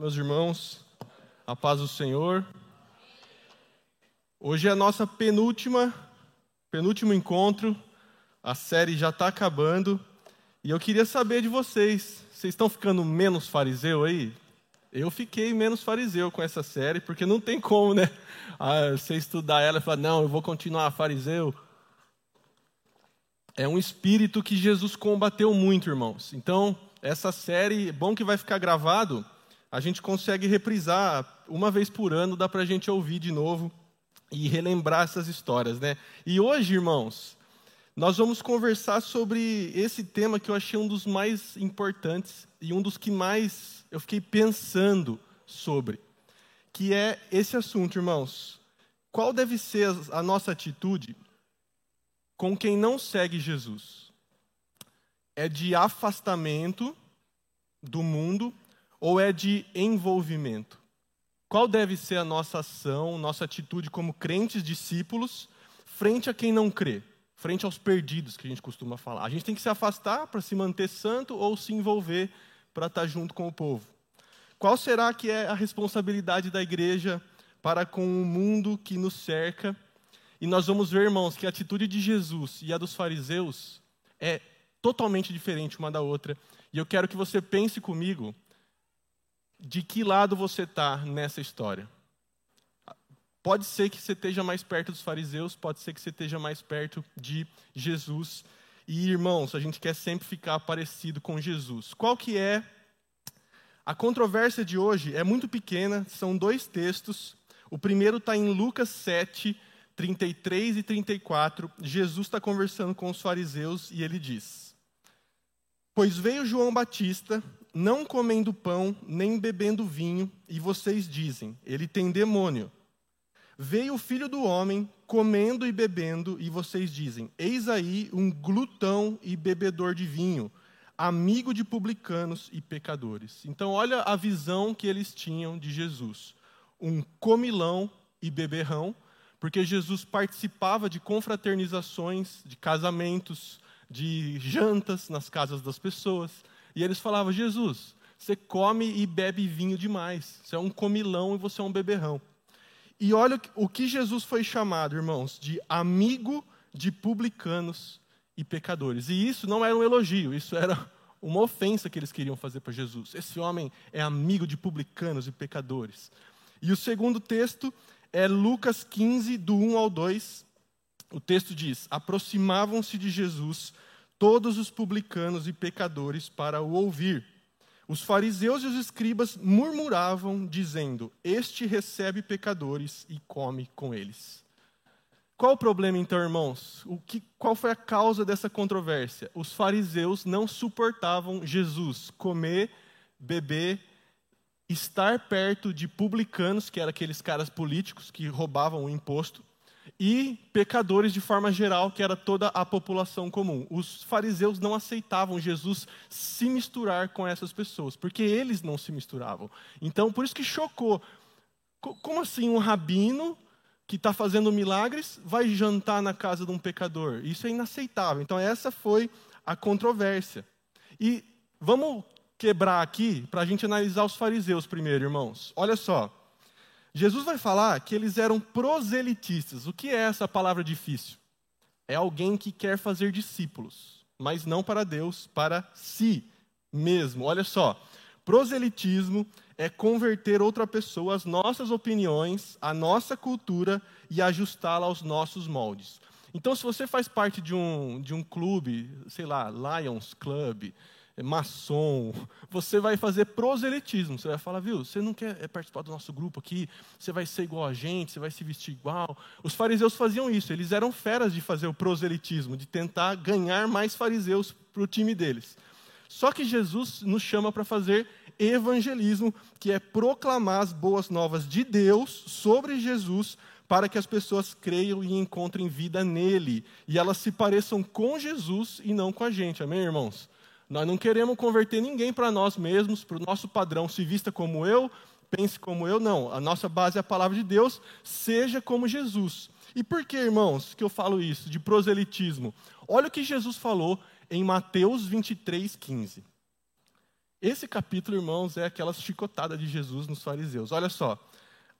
meus irmãos, a paz do Senhor. Hoje é a nossa penúltima, penúltimo encontro. A série já está acabando e eu queria saber de vocês. Vocês estão ficando menos fariseu aí? Eu fiquei menos fariseu com essa série porque não tem como, né? Ah, você estudar ela e falar não, eu vou continuar fariseu. É um espírito que Jesus combateu muito, irmãos. Então, essa série, bom que vai ficar gravado a gente consegue reprisar uma vez por ano, dá para a gente ouvir de novo e relembrar essas histórias, né? E hoje, irmãos, nós vamos conversar sobre esse tema que eu achei um dos mais importantes e um dos que mais eu fiquei pensando sobre, que é esse assunto, irmãos. Qual deve ser a nossa atitude com quem não segue Jesus? É de afastamento do mundo ou é de envolvimento? Qual deve ser a nossa ação, nossa atitude como crentes discípulos frente a quem não crê, frente aos perdidos que a gente costuma falar? A gente tem que se afastar para se manter santo ou se envolver para estar junto com o povo? Qual será que é a responsabilidade da igreja para com o mundo que nos cerca? E nós vamos ver, irmãos, que a atitude de Jesus e a dos fariseus é totalmente diferente uma da outra. E eu quero que você pense comigo de que lado você está nessa história. Pode ser que você esteja mais perto dos fariseus, pode ser que você esteja mais perto de Jesus. E irmãos, a gente quer sempre ficar parecido com Jesus. Qual que é a controvérsia de hoje? É muito pequena, são dois textos. O primeiro está em Lucas 7, 33 e 34. Jesus está conversando com os fariseus e ele diz: Pois veio João Batista não comendo pão, nem bebendo vinho, e vocês dizem: ele tem demônio. Veio o filho do homem, comendo e bebendo, e vocês dizem: eis aí um glutão e bebedor de vinho, amigo de publicanos e pecadores. Então, olha a visão que eles tinham de Jesus: um comilão e beberrão, porque Jesus participava de confraternizações, de casamentos, de jantas nas casas das pessoas. E eles falavam: Jesus, você come e bebe vinho demais. Você é um comilão e você é um beberrão. E olha o que Jesus foi chamado, irmãos, de amigo de publicanos e pecadores. E isso não era um elogio, isso era uma ofensa que eles queriam fazer para Jesus. Esse homem é amigo de publicanos e pecadores. E o segundo texto é Lucas 15, do 1 ao 2. O texto diz: Aproximavam-se de Jesus todos os publicanos e pecadores para o ouvir. Os fariseus e os escribas murmuravam, dizendo: Este recebe pecadores e come com eles. Qual o problema, então, irmãos? O que, qual foi a causa dessa controvérsia? Os fariseus não suportavam Jesus comer, beber, estar perto de publicanos, que eram aqueles caras políticos que roubavam o imposto, e pecadores de forma geral, que era toda a população comum. Os fariseus não aceitavam Jesus se misturar com essas pessoas, porque eles não se misturavam. Então, por isso que chocou. Como assim um rabino que está fazendo milagres vai jantar na casa de um pecador? Isso é inaceitável. Então, essa foi a controvérsia. E vamos quebrar aqui para a gente analisar os fariseus primeiro, irmãos. Olha só. Jesus vai falar que eles eram proselitistas. O que é essa palavra difícil? É alguém que quer fazer discípulos, mas não para Deus, para si mesmo. Olha só, proselitismo é converter outra pessoa às nossas opiniões, à nossa cultura e ajustá-la aos nossos moldes. Então, se você faz parte de um, de um clube, sei lá, Lions Club, maçom, você vai fazer proselitismo. Você vai falar, viu, você não quer participar do nosso grupo aqui, você vai ser igual a gente, você vai se vestir igual. Os fariseus faziam isso, eles eram feras de fazer o proselitismo, de tentar ganhar mais fariseus para o time deles. Só que Jesus nos chama para fazer evangelismo, que é proclamar as boas novas de Deus sobre Jesus, para que as pessoas creiam e encontrem vida nele, e elas se pareçam com Jesus e não com a gente. Amém, irmãos? Nós não queremos converter ninguém para nós mesmos, para o nosso padrão, se vista como eu, pense como eu, não. A nossa base é a palavra de Deus, seja como Jesus. E por que, irmãos, que eu falo isso, de proselitismo? Olha o que Jesus falou em Mateus 23, 15. Esse capítulo, irmãos, é aquela chicotada de Jesus nos fariseus. Olha só.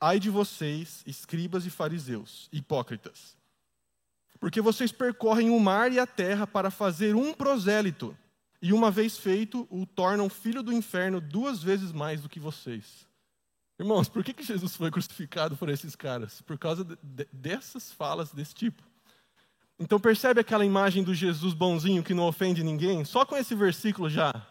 Ai de vocês, escribas e fariseus, hipócritas, porque vocês percorrem o mar e a terra para fazer um prosélito, e uma vez feito, o tornam filho do inferno duas vezes mais do que vocês. Irmãos, por que, que Jesus foi crucificado por esses caras? Por causa de, de, dessas falas desse tipo. Então percebe aquela imagem do Jesus bonzinho que não ofende ninguém? Só com esse versículo já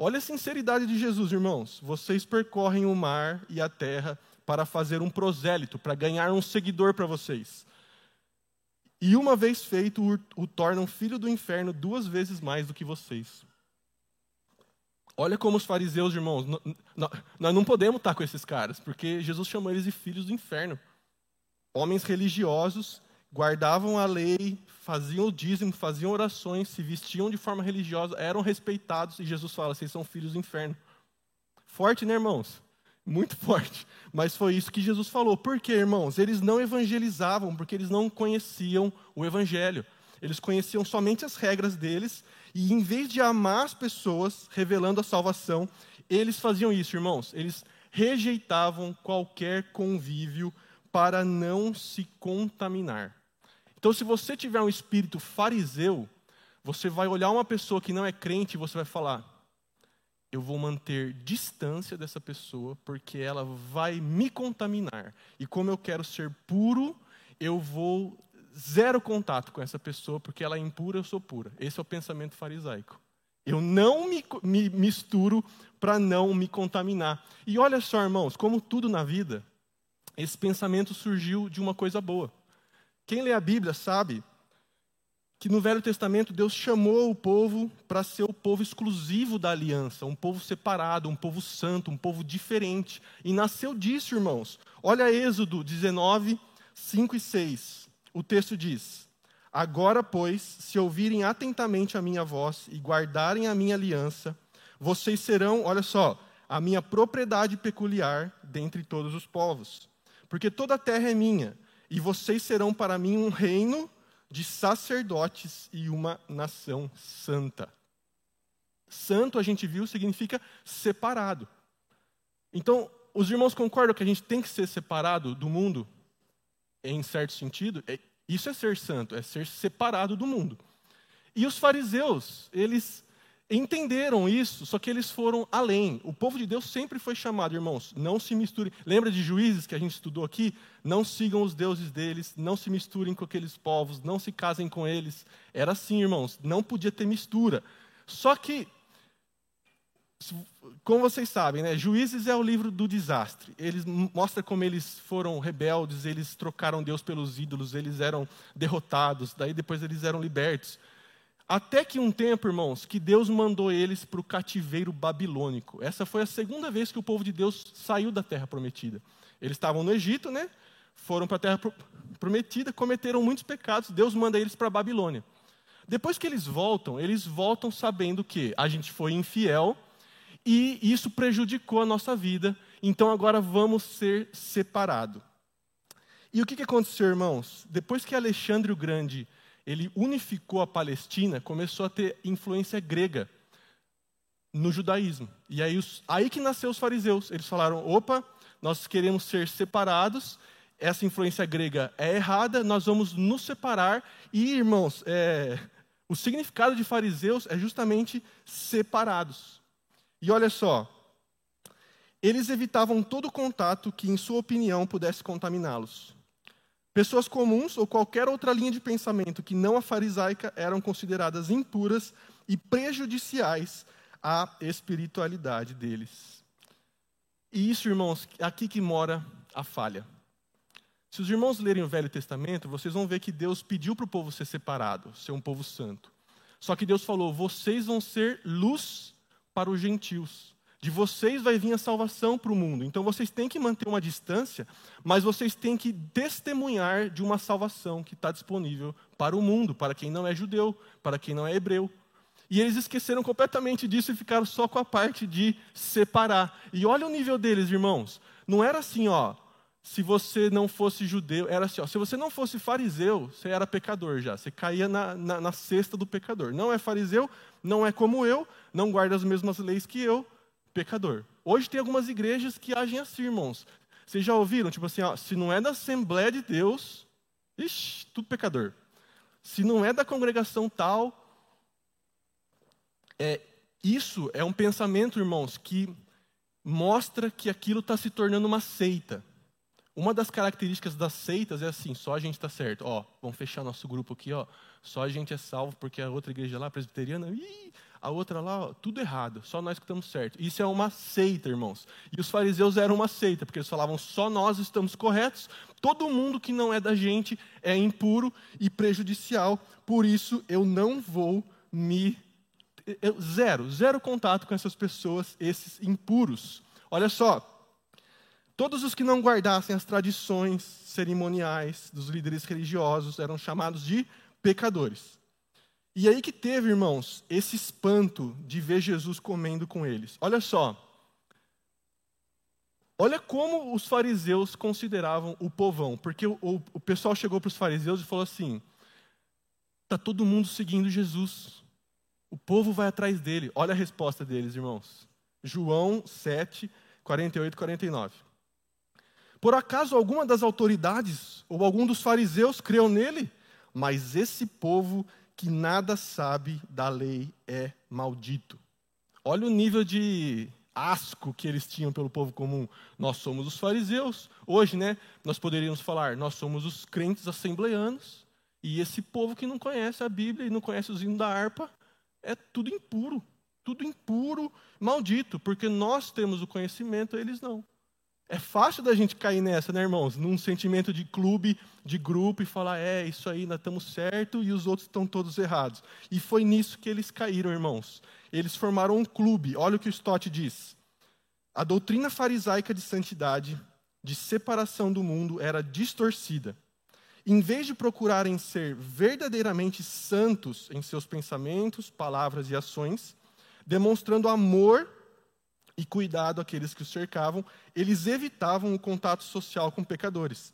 Olha a sinceridade de Jesus, irmãos. Vocês percorrem o mar e a terra para fazer um prosélito, para ganhar um seguidor para vocês. E uma vez feito, o, tornam filho do inferno duas vezes mais do que vocês. Olha como os fariseus, irmãos, nós não podemos estar com esses caras, porque Jesus chamou eles de filhos do inferno. Homens religiosos guardavam a lei, faziam o dízimo, faziam orações, se vestiam de forma religiosa, eram respeitados, e Jesus fala: vocês são filhos do inferno. Forte, né, irmãos? Muito forte. Mas foi isso que Jesus falou. Por quê, irmãos? Eles não evangelizavam, porque eles não conheciam o evangelho. Eles conheciam somente as regras deles, e em vez de amar as pessoas, revelando a salvação, eles faziam isso, irmãos. Eles rejeitavam qualquer convívio para não se contaminar. Então, se você tiver um espírito fariseu, você vai olhar uma pessoa que não é crente e você vai falar: eu vou manter distância dessa pessoa porque ela vai me contaminar. E como eu quero ser puro, eu vou zero contato com essa pessoa porque ela é impura, eu sou pura. Esse é o pensamento farisaico. Eu não me, me misturo para não me contaminar. E olha só, irmãos, como tudo na vida, esse pensamento surgiu de uma coisa boa. Quem lê a Bíblia sabe que no Velho Testamento Deus chamou o povo para ser o povo exclusivo da aliança, um povo separado, um povo santo, um povo diferente. E nasceu disso, irmãos. Olha Êxodo 19, 5 e 6. O texto diz: Agora, pois, se ouvirem atentamente a minha voz e guardarem a minha aliança, vocês serão, olha só, a minha propriedade peculiar dentre todos os povos. Porque toda a terra é minha e vocês serão para mim um reino de sacerdotes e uma nação santa. Santo, a gente viu, significa separado. Então, os irmãos concordam que a gente tem que ser separado do mundo, em certo sentido? É, isso é ser santo, é ser separado do mundo. E os fariseus, eles entenderam isso, só que eles foram além. O povo de Deus sempre foi chamado, irmãos, não se misturem. Lembra de juízes que a gente estudou aqui? Não sigam os deuses deles, não se misturem com aqueles povos, não se casem com eles. Era assim, irmãos, não podia ter mistura. Só que, como vocês sabem, né, Juízes é o livro do desastre. Eles mostra como eles foram rebeldes, eles trocaram Deus pelos ídolos, eles eram derrotados, daí depois eles eram libertos. Até que um tempo, irmãos, que Deus mandou eles para o cativeiro babilônico. Essa foi a segunda vez que o povo de Deus saiu da terra prometida. Eles estavam no Egito, né? Foram para a terra prometida, cometeram muitos pecados. Deus manda eles para a Babilônia. Depois que eles voltam, eles voltam sabendo que a gente foi infiel e isso prejudicou a nossa vida. Então agora vamos ser separados. E o que, que aconteceu, irmãos? Depois que Alexandre o Grande ele unificou a Palestina, começou a ter influência grega no judaísmo. E aí, os, aí que nasceu os fariseus. Eles falaram: opa, nós queremos ser separados, essa influência grega é errada, nós vamos nos separar. E, irmãos, é, o significado de fariseus é justamente separados. E olha só, eles evitavam todo contato que, em sua opinião, pudesse contaminá-los. Pessoas comuns ou qualquer outra linha de pensamento que não a farisaica eram consideradas impuras e prejudiciais à espiritualidade deles. E isso, irmãos, aqui que mora a falha. Se os irmãos lerem o Velho Testamento, vocês vão ver que Deus pediu para o povo ser separado, ser um povo santo. Só que Deus falou: vocês vão ser luz para os gentios. De vocês vai vir a salvação para o mundo. Então vocês têm que manter uma distância, mas vocês têm que testemunhar de uma salvação que está disponível para o mundo, para quem não é judeu, para quem não é hebreu. E eles esqueceram completamente disso e ficaram só com a parte de separar. E olha o nível deles, irmãos. Não era assim, ó, se você não fosse judeu, era assim, ó, se você não fosse fariseu, você era pecador já, você caía na, na, na cesta do pecador. Não é fariseu, não é como eu, não guarda as mesmas leis que eu, pecador. Hoje tem algumas igrejas que agem assim, irmãos. Vocês já ouviram? Tipo assim, ó, se não é da Assembleia de Deus, ixi, tudo pecador. Se não é da congregação tal, é, isso é um pensamento, irmãos, que mostra que aquilo está se tornando uma seita. Uma das características das seitas é assim, só a gente está certo. Ó, vamos fechar nosso grupo aqui, ó. Só a gente é salvo porque a outra igreja lá, a presbiteriana, ih, a outra lá, ó, tudo errado. Só nós que estamos certo. Isso é uma seita, irmãos. E os fariseus eram uma seita, porque eles falavam só nós estamos corretos. Todo mundo que não é da gente é impuro e prejudicial. Por isso eu não vou me eu, zero, zero contato com essas pessoas, esses impuros. Olha só, Todos os que não guardassem as tradições cerimoniais dos líderes religiosos eram chamados de pecadores. E aí que teve, irmãos, esse espanto de ver Jesus comendo com eles. Olha só. Olha como os fariseus consideravam o povão. Porque o, o, o pessoal chegou para os fariseus e falou assim: está todo mundo seguindo Jesus. O povo vai atrás dele. Olha a resposta deles, irmãos. João 7, 48 e 49. Por acaso alguma das autoridades ou algum dos fariseus creu nele? Mas esse povo que nada sabe da lei é maldito. Olha o nível de asco que eles tinham pelo povo comum. Nós somos os fariseus. Hoje, né, nós poderíamos falar, nós somos os crentes assembleanos. E esse povo que não conhece a Bíblia e não conhece os hinos da harpa, é tudo impuro. Tudo impuro, maldito, porque nós temos o conhecimento, eles não. É fácil da gente cair nessa, né, irmãos? Num sentimento de clube, de grupo e falar, é, isso aí, nós estamos certo e os outros estão todos errados. E foi nisso que eles caíram, irmãos. Eles formaram um clube. Olha o que o Stott diz. A doutrina farisaica de santidade, de separação do mundo, era distorcida. Em vez de procurarem ser verdadeiramente santos em seus pensamentos, palavras e ações, demonstrando amor e cuidado àqueles que os cercavam, eles evitavam o contato social com pecadores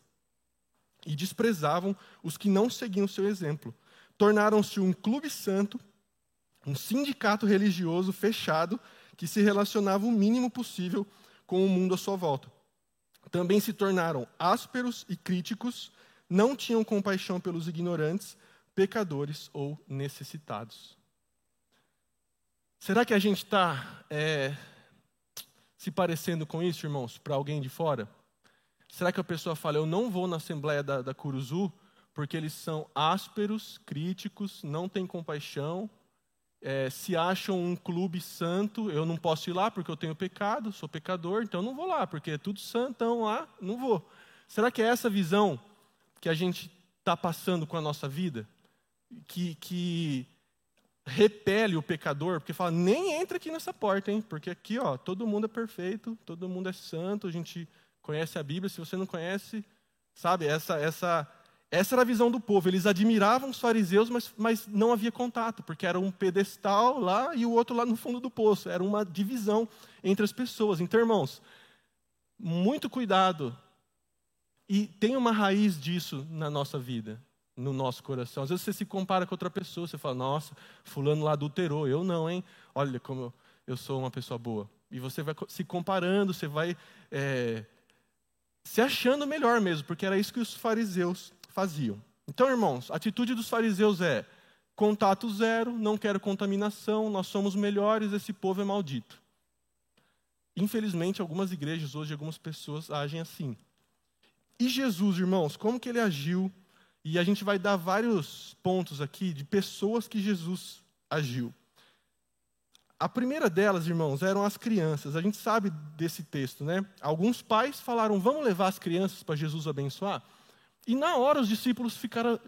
e desprezavam os que não seguiam seu exemplo. Tornaram-se um clube santo, um sindicato religioso fechado que se relacionava o mínimo possível com o mundo à sua volta. Também se tornaram ásperos e críticos, não tinham compaixão pelos ignorantes, pecadores ou necessitados. Será que a gente está é, se parecendo com isso, irmãos, para alguém de fora? Será que a pessoa fala, eu não vou na Assembleia da, da Curuzu porque eles são ásperos, críticos, não têm compaixão, é, se acham um clube santo, eu não posso ir lá porque eu tenho pecado, sou pecador, então não vou lá, porque é tudo santão lá, não vou. Será que é essa visão que a gente está passando com a nossa vida? Que, que repele o pecador, porque fala, nem entra aqui nessa porta, hein? Porque aqui, ó, todo mundo é perfeito, todo mundo é santo, a gente conhece a Bíblia, se você não conhece, sabe, essa essa essa era a visão do povo. Eles admiravam os fariseus, mas, mas não havia contato, porque era um pedestal lá e o outro lá no fundo do poço. Era uma divisão entre as pessoas. Então, irmãos, muito cuidado. E tem uma raiz disso na nossa vida no nosso coração. Às vezes você se compara com outra pessoa, você fala, nossa, fulano lá adulterou, eu não, hein? Olha como eu sou uma pessoa boa. E você vai se comparando, você vai é, se achando melhor mesmo, porque era isso que os fariseus faziam. Então, irmãos, a atitude dos fariseus é contato zero, não quero contaminação, nós somos melhores, esse povo é maldito. Infelizmente, algumas igrejas hoje, algumas pessoas agem assim. E Jesus, irmãos, como que ele agiu e a gente vai dar vários pontos aqui de pessoas que Jesus agiu. A primeira delas, irmãos, eram as crianças. A gente sabe desse texto, né? Alguns pais falaram: vamos levar as crianças para Jesus abençoar. E na hora os discípulos ficaram.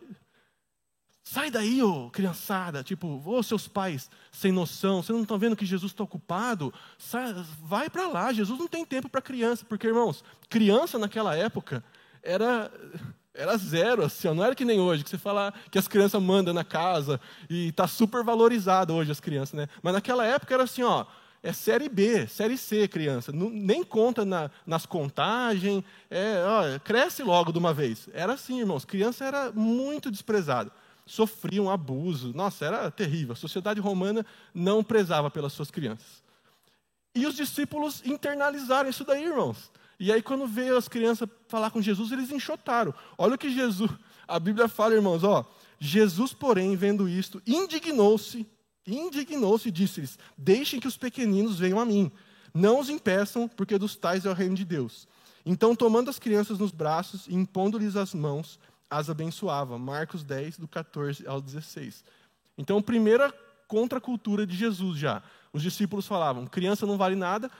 Sai daí, ô criançada. Tipo, ô seus pais sem noção, vocês não estão vendo que Jesus está ocupado? Sai, vai para lá, Jesus não tem tempo para criança. Porque, irmãos, criança naquela época era era zero, assim, ó. não era que nem hoje, que você fala que as crianças mandam na casa e está super valorizado hoje as crianças, né? Mas naquela época era assim, ó, é série B, série C, criança. Não, nem conta na, nas contagens, é, ó, cresce logo de uma vez. Era assim, irmãos. Criança era muito desprezada. Sofriam abuso. Nossa, era terrível. A sociedade romana não prezava pelas suas crianças. E os discípulos internalizaram isso daí, irmãos. E aí, quando veio as crianças falar com Jesus, eles enxotaram. Olha o que Jesus, a Bíblia fala, irmãos, ó. Jesus, porém, vendo isto, indignou-se indignou-se e disse-lhes: Deixem que os pequeninos venham a mim. Não os impeçam, porque dos tais é o reino de Deus. Então, tomando as crianças nos braços e impondo-lhes as mãos, as abençoava. Marcos 10, do 14 ao 16. Então, primeira contracultura de Jesus já. Os discípulos falavam: criança não vale nada.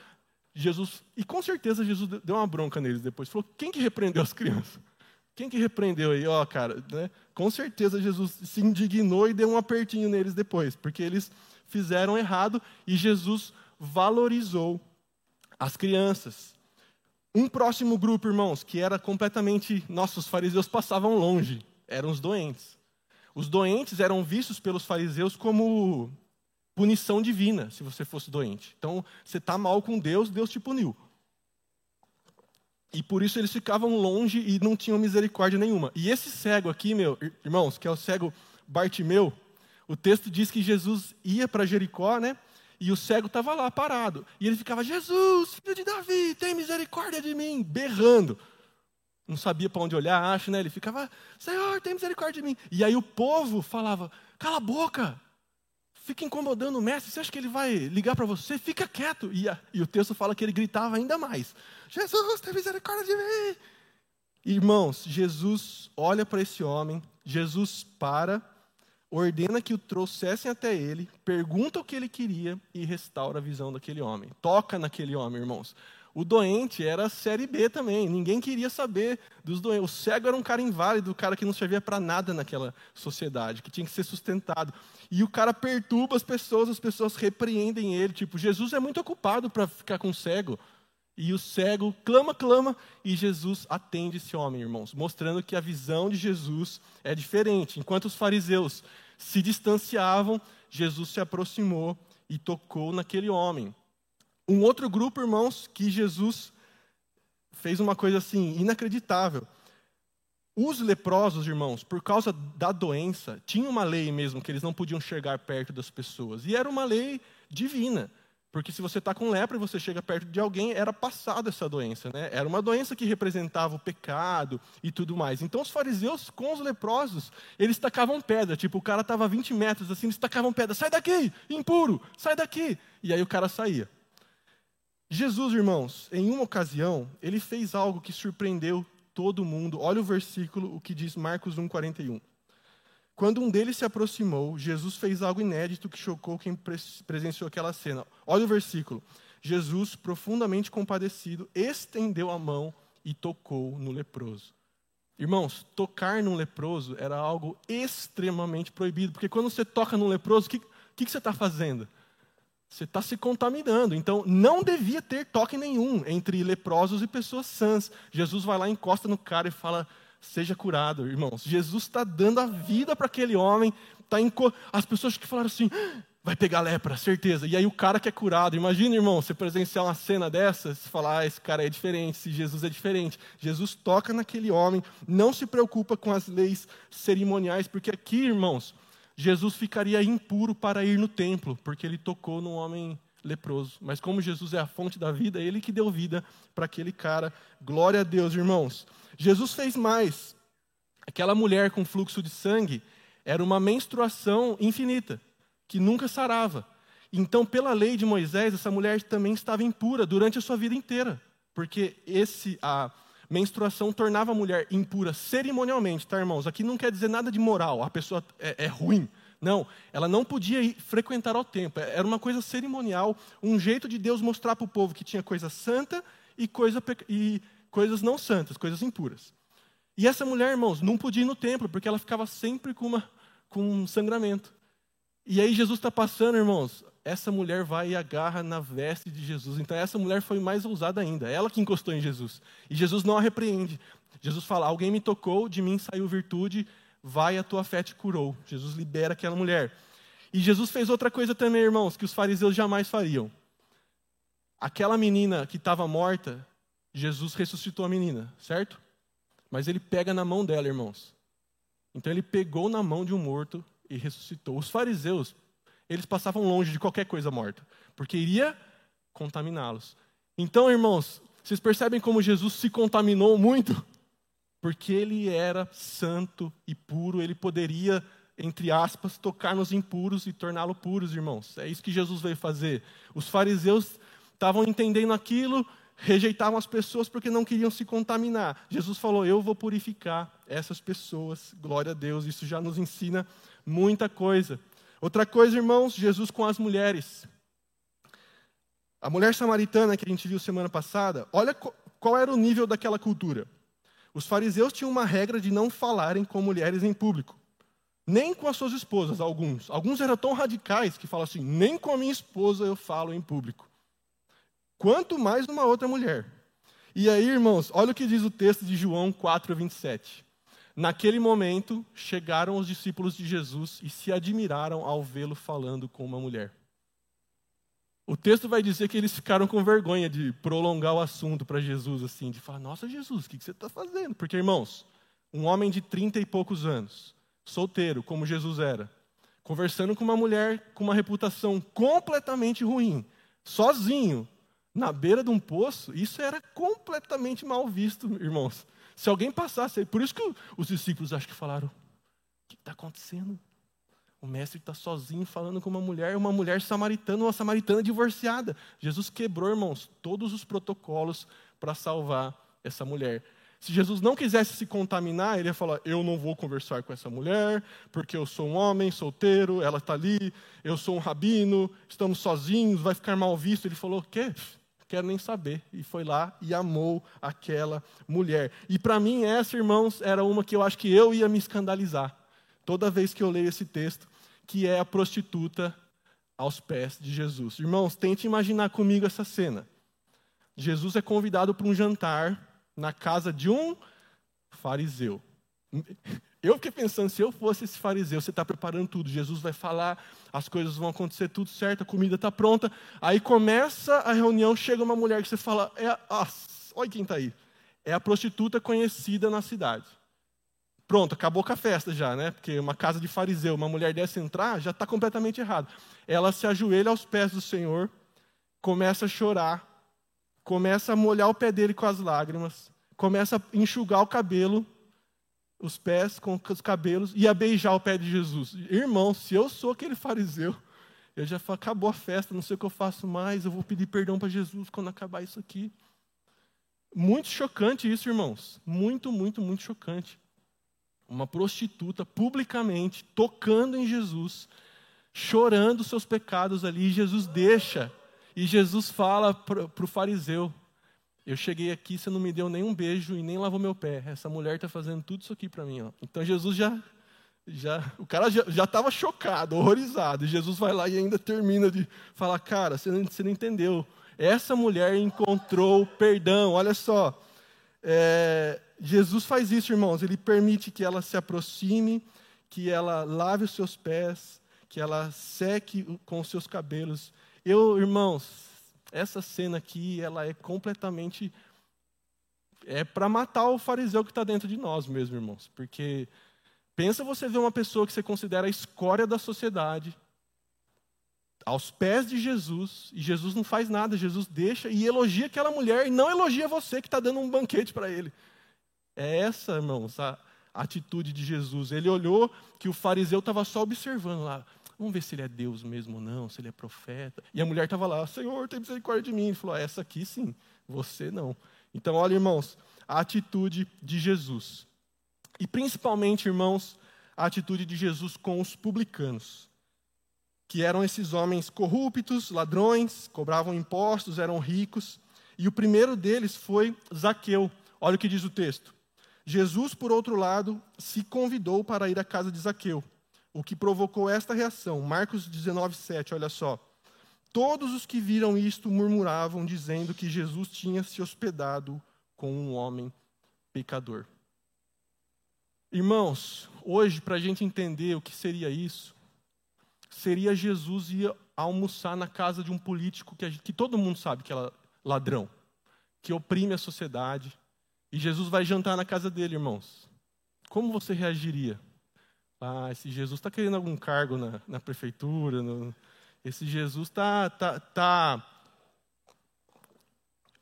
Jesus, e com certeza Jesus deu uma bronca neles depois. Falou: quem que repreendeu as crianças? Quem que repreendeu aí? Ó, oh, cara, né? com certeza Jesus se indignou e deu um apertinho neles depois, porque eles fizeram errado e Jesus valorizou as crianças. Um próximo grupo, irmãos, que era completamente. Nossa, os fariseus passavam longe, eram os doentes. Os doentes eram vistos pelos fariseus como punição divina, se você fosse doente. Então, você está mal com Deus, Deus te puniu. E por isso eles ficavam longe e não tinham misericórdia nenhuma. E esse cego aqui, meu, irmãos, que é o cego Bartimeu, o texto diz que Jesus ia para Jericó, né? E o cego estava lá parado. E ele ficava: Jesus, filho de Davi, tem misericórdia de mim, berrando. Não sabia para onde olhar, acho, né? Ele ficava: Senhor, tem misericórdia de mim. E aí o povo falava: Cala a boca, fica incomodando o mestre, você acha que ele vai ligar para você? Fica quieto. E, a, e, o texto fala que ele gritava ainda mais: Jesus, tem misericórdia de mim. Irmãos, Jesus olha para esse homem, Jesus para, ordena que o trouxessem até ele, pergunta o que ele queria e restaura a visão daquele homem. Toca naquele homem, irmãos. O doente era série B também, ninguém queria saber dos doentes. O cego era um cara inválido, o cara que não servia para nada naquela sociedade, que tinha que ser sustentado. E o cara perturba as pessoas, as pessoas repreendem ele. Tipo, Jesus é muito ocupado para ficar com o cego. E o cego clama, clama, e Jesus atende esse homem, irmãos, mostrando que a visão de Jesus é diferente. Enquanto os fariseus se distanciavam, Jesus se aproximou e tocou naquele homem. Um outro grupo, irmãos, que Jesus fez uma coisa assim inacreditável. Os leprosos, irmãos, por causa da doença, tinha uma lei mesmo que eles não podiam chegar perto das pessoas. E era uma lei divina. Porque se você está com lepra e você chega perto de alguém, era passada essa doença. Né? Era uma doença que representava o pecado e tudo mais. Então os fariseus, com os leprosos, eles tacavam pedra. Tipo, o cara estava a 20 metros assim, eles tacavam pedra. Sai daqui, impuro, sai daqui. E aí o cara saía. Jesus, irmãos, em uma ocasião, ele fez algo que surpreendeu todo mundo. Olha o versículo, o que diz Marcos 1,41. Quando um deles se aproximou, Jesus fez algo inédito que chocou quem presenciou aquela cena. Olha o versículo. Jesus, profundamente compadecido, estendeu a mão e tocou no leproso. Irmãos, tocar num leproso era algo extremamente proibido, porque quando você toca num leproso, o que, que, que você está fazendo? Você está se contaminando. Então, não devia ter toque nenhum entre leprosos e pessoas sãs. Jesus vai lá, encosta no cara e fala: Seja curado, irmãos. Jesus está dando a vida para aquele homem. Tá enco... As pessoas que falaram assim: vai pegar lepra, certeza. E aí o cara que é curado. Imagina, irmão, você presenciar uma cena dessas, falar, ah, esse cara é diferente, se Jesus é diferente. Jesus toca naquele homem, não se preocupa com as leis cerimoniais, porque aqui, irmãos, Jesus ficaria impuro para ir no templo, porque ele tocou num homem leproso. Mas como Jesus é a fonte da vida, ele que deu vida para aquele cara. Glória a Deus, irmãos. Jesus fez mais. Aquela mulher com fluxo de sangue era uma menstruação infinita, que nunca sarava. Então, pela lei de Moisés, essa mulher também estava impura durante a sua vida inteira, porque esse a menstruação tornava a mulher impura cerimonialmente, tá, irmãos? Aqui não quer dizer nada de moral, a pessoa é, é ruim. Não, ela não podia ir frequentar ao templo. Era uma coisa cerimonial, um jeito de Deus mostrar para o povo que tinha coisa santa e, coisa, e coisas não santas, coisas impuras. E essa mulher, irmãos, não podia ir no templo, porque ela ficava sempre com, uma, com um sangramento. E aí Jesus está passando, irmãos, essa mulher vai e agarra na veste de Jesus. Então essa mulher foi mais ousada ainda, ela que encostou em Jesus. E Jesus não a repreende. Jesus fala: Alguém me tocou, de mim saiu virtude, vai, a tua fé te curou. Jesus libera aquela mulher. E Jesus fez outra coisa também, irmãos, que os fariseus jamais fariam. aquela menina que estava morta, Jesus ressuscitou a menina, certo? Mas ele pega na mão dela, irmãos. Então ele pegou na mão de um morto e ressuscitou. Os fariseus, eles passavam longe de qualquer coisa morta, porque iria contaminá-los. Então, irmãos, vocês percebem como Jesus se contaminou muito? Porque ele era santo e puro, ele poderia, entre aspas, tocar nos impuros e torná-lo puros, irmãos. É isso que Jesus veio fazer. Os fariseus estavam entendendo aquilo, rejeitavam as pessoas porque não queriam se contaminar. Jesus falou: Eu vou purificar essas pessoas. Glória a Deus, isso já nos ensina muita coisa. Outra coisa, irmãos, Jesus com as mulheres. A mulher samaritana que a gente viu semana passada, olha qual era o nível daquela cultura. Os fariseus tinham uma regra de não falarem com mulheres em público. Nem com as suas esposas, alguns. Alguns eram tão radicais que falam assim: nem com a minha esposa eu falo em público. Quanto mais uma outra mulher. E aí, irmãos, olha o que diz o texto de João 4, 27. Naquele momento, chegaram os discípulos de Jesus e se admiraram ao vê-lo falando com uma mulher. O texto vai dizer que eles ficaram com vergonha de prolongar o assunto para Jesus, assim, de falar: Nossa, Jesus, o que você está fazendo? Porque, irmãos, um homem de trinta e poucos anos, solteiro, como Jesus era, conversando com uma mulher com uma reputação completamente ruim, sozinho, na beira de um poço, isso era completamente mal visto, irmãos. Se alguém passasse, por isso que os discípulos acho que falaram: O que está acontecendo? O mestre está sozinho falando com uma mulher, uma mulher samaritana, uma samaritana divorciada. Jesus quebrou, irmãos, todos os protocolos para salvar essa mulher. Se Jesus não quisesse se contaminar, ele ia falar: Eu não vou conversar com essa mulher, porque eu sou um homem solteiro, ela está ali, eu sou um rabino, estamos sozinhos, vai ficar mal visto. Ele falou: Quê? Quero nem saber. E foi lá e amou aquela mulher. E para mim, essa, irmãos, era uma que eu acho que eu ia me escandalizar toda vez que eu leio esse texto, que é a prostituta aos pés de Jesus. Irmãos, tente imaginar comigo essa cena. Jesus é convidado para um jantar na casa de um fariseu. Eu fiquei pensando, se eu fosse esse fariseu, você está preparando tudo, Jesus vai falar, as coisas vão acontecer tudo certo, a comida está pronta. Aí começa a reunião, chega uma mulher que você fala, é, ah, olha quem está aí. É a prostituta conhecida na cidade. Pronto, acabou com a festa já, né? Porque uma casa de fariseu, uma mulher dessa entrar, já está completamente errado. Ela se ajoelha aos pés do Senhor, começa a chorar, começa a molhar o pé dele com as lágrimas, começa a enxugar o cabelo, os pés com os cabelos e a beijar o pé de Jesus. Irmão, se eu sou aquele fariseu, eu já falo, acabou a festa, não sei o que eu faço mais, eu vou pedir perdão para Jesus quando acabar isso aqui. Muito chocante isso, irmãos. Muito, muito, muito chocante uma prostituta publicamente tocando em Jesus, chorando seus pecados ali, e Jesus deixa. E Jesus fala para o fariseu: Eu cheguei aqui, você não me deu nenhum beijo e nem lavou meu pé. Essa mulher está fazendo tudo isso aqui para mim. Ó. Então Jesus já. já o cara já estava chocado, horrorizado. E Jesus vai lá e ainda termina de falar: Cara, você não, você não entendeu. Essa mulher encontrou perdão, olha só. É, Jesus faz isso, irmãos. Ele permite que ela se aproxime, que ela lave os seus pés, que ela seque com os seus cabelos. Eu, irmãos, essa cena aqui, ela é completamente é para matar o fariseu que está dentro de nós mesmo, irmãos. Porque pensa você ver uma pessoa que você considera a escória da sociedade, aos pés de Jesus, e Jesus não faz nada, Jesus deixa e elogia aquela mulher, e não elogia você que está dando um banquete para ele. É essa, irmãos, a atitude de Jesus. Ele olhou que o fariseu estava só observando lá. Vamos ver se ele é Deus mesmo ou não, se ele é profeta. E a mulher estava lá, Senhor, tem misericórdia de mim. Ele falou, ah, essa aqui sim, você não. Então, olha, irmãos, a atitude de Jesus. E principalmente, irmãos, a atitude de Jesus com os publicanos que eram esses homens corruptos, ladrões, cobravam impostos, eram ricos. E o primeiro deles foi Zaqueu. Olha o que diz o texto. Jesus, por outro lado, se convidou para ir à casa de Zaqueu, o que provocou esta reação. Marcos 19, 7, olha só. Todos os que viram isto murmuravam, dizendo que Jesus tinha se hospedado com um homem pecador. Irmãos, hoje, para a gente entender o que seria isso, seria Jesus ir almoçar na casa de um político que, gente, que todo mundo sabe que é ladrão, que oprime a sociedade, e Jesus vai jantar na casa dele, irmãos. Como você reagiria? Ah, esse Jesus está querendo algum cargo na, na prefeitura. No, esse Jesus está. Tá, tá...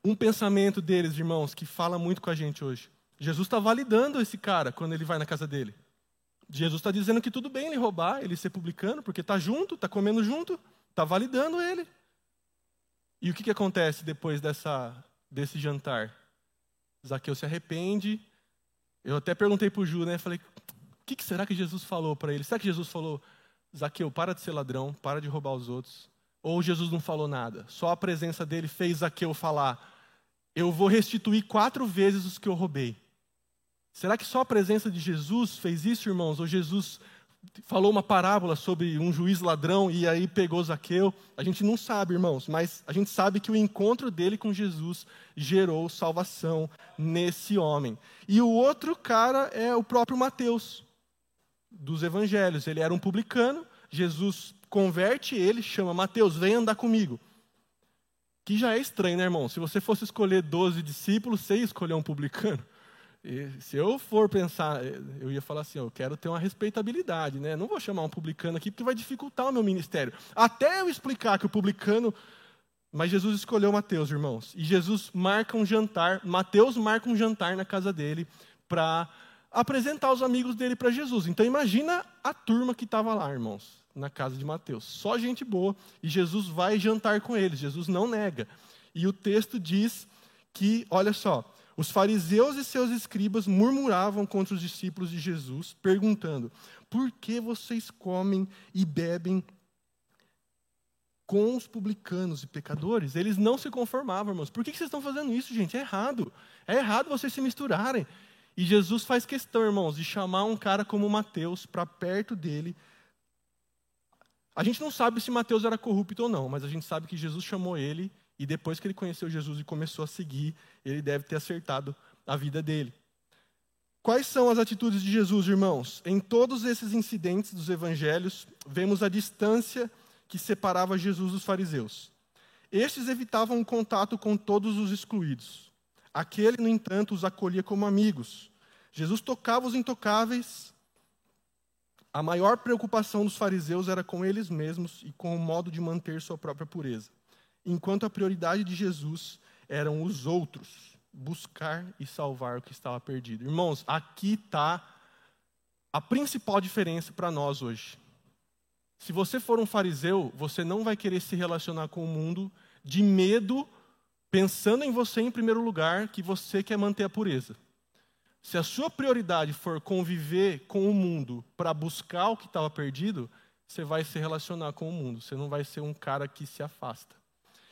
Um pensamento deles, irmãos, que fala muito com a gente hoje. Jesus está validando esse cara quando ele vai na casa dele. Jesus está dizendo que tudo bem ele roubar, ele ser publicano, porque está junto, está comendo junto, está validando ele. E o que, que acontece depois dessa, desse jantar? Zaqueu se arrepende. Eu até perguntei para o Ju, né? Falei, que, que será que Jesus falou para ele? Será que Jesus falou, Zaqueu, para de ser ladrão, para de roubar os outros? Ou Jesus não falou nada? Só a presença dele fez Zaqueu falar, eu vou restituir quatro vezes os que eu roubei. Será que só a presença de Jesus fez isso, irmãos? Ou Jesus falou uma parábola sobre um juiz ladrão e aí pegou Zaqueu? A gente não sabe, irmãos, mas a gente sabe que o encontro dele com Jesus gerou salvação nesse homem. E o outro cara é o próprio Mateus dos evangelhos. Ele era um publicano, Jesus converte ele, chama Mateus, vem andar comigo. Que já é estranho, né, irmão? Se você fosse escolher 12 discípulos, você ia escolher um publicano. E se eu for pensar, eu ia falar assim, eu quero ter uma respeitabilidade, né? Não vou chamar um publicano aqui porque vai dificultar o meu ministério. Até eu explicar que o publicano mas Jesus escolheu Mateus, irmãos. E Jesus marca um jantar, Mateus marca um jantar na casa dele para apresentar os amigos dele para Jesus. Então imagina a turma que estava lá, irmãos, na casa de Mateus. Só gente boa. E Jesus vai jantar com eles. Jesus não nega. E o texto diz que, olha só, os fariseus e seus escribas murmuravam contra os discípulos de Jesus, perguntando: por que vocês comem e bebem com os publicanos e pecadores? Eles não se conformavam, irmãos. Por que vocês estão fazendo isso, gente? É errado. É errado vocês se misturarem. E Jesus faz questão, irmãos, de chamar um cara como Mateus para perto dele. A gente não sabe se Mateus era corrupto ou não, mas a gente sabe que Jesus chamou ele e depois que ele conheceu Jesus e começou a seguir, ele deve ter acertado a vida dele. Quais são as atitudes de Jesus, irmãos? Em todos esses incidentes dos evangelhos, vemos a distância que separava Jesus dos fariseus. Estes evitavam o contato com todos os excluídos. Aquele, no entanto, os acolhia como amigos. Jesus tocava os intocáveis. A maior preocupação dos fariseus era com eles mesmos e com o modo de manter sua própria pureza. Enquanto a prioridade de Jesus eram os outros, buscar e salvar o que estava perdido. Irmãos, aqui está a principal diferença para nós hoje. Se você for um fariseu, você não vai querer se relacionar com o mundo de medo pensando em você em primeiro lugar, que você quer manter a pureza. Se a sua prioridade for conviver com o mundo para buscar o que estava perdido, você vai se relacionar com o mundo, você não vai ser um cara que se afasta.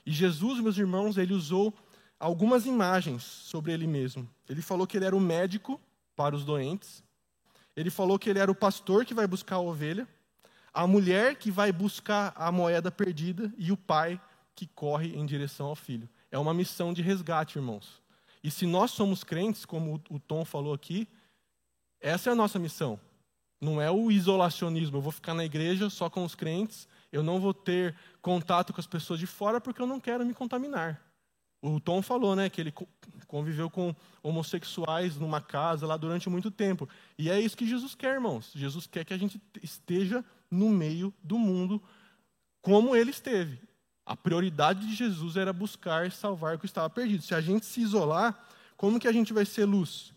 E Jesus, meus irmãos, ele usou algumas imagens sobre ele mesmo. Ele falou que ele era o médico para os doentes, ele falou que ele era o pastor que vai buscar a ovelha, a mulher que vai buscar a moeda perdida e o pai que corre em direção ao filho. É uma missão de resgate, irmãos. E se nós somos crentes, como o Tom falou aqui, essa é a nossa missão. Não é o isolacionismo, eu vou ficar na igreja só com os crentes, eu não vou ter contato com as pessoas de fora porque eu não quero me contaminar. O Tom falou, né, que ele conviveu com homossexuais numa casa lá durante muito tempo. E é isso que Jesus quer, irmãos. Jesus quer que a gente esteja no meio do mundo como ele esteve. A prioridade de Jesus era buscar salvar o que estava perdido. Se a gente se isolar, como que a gente vai ser luz?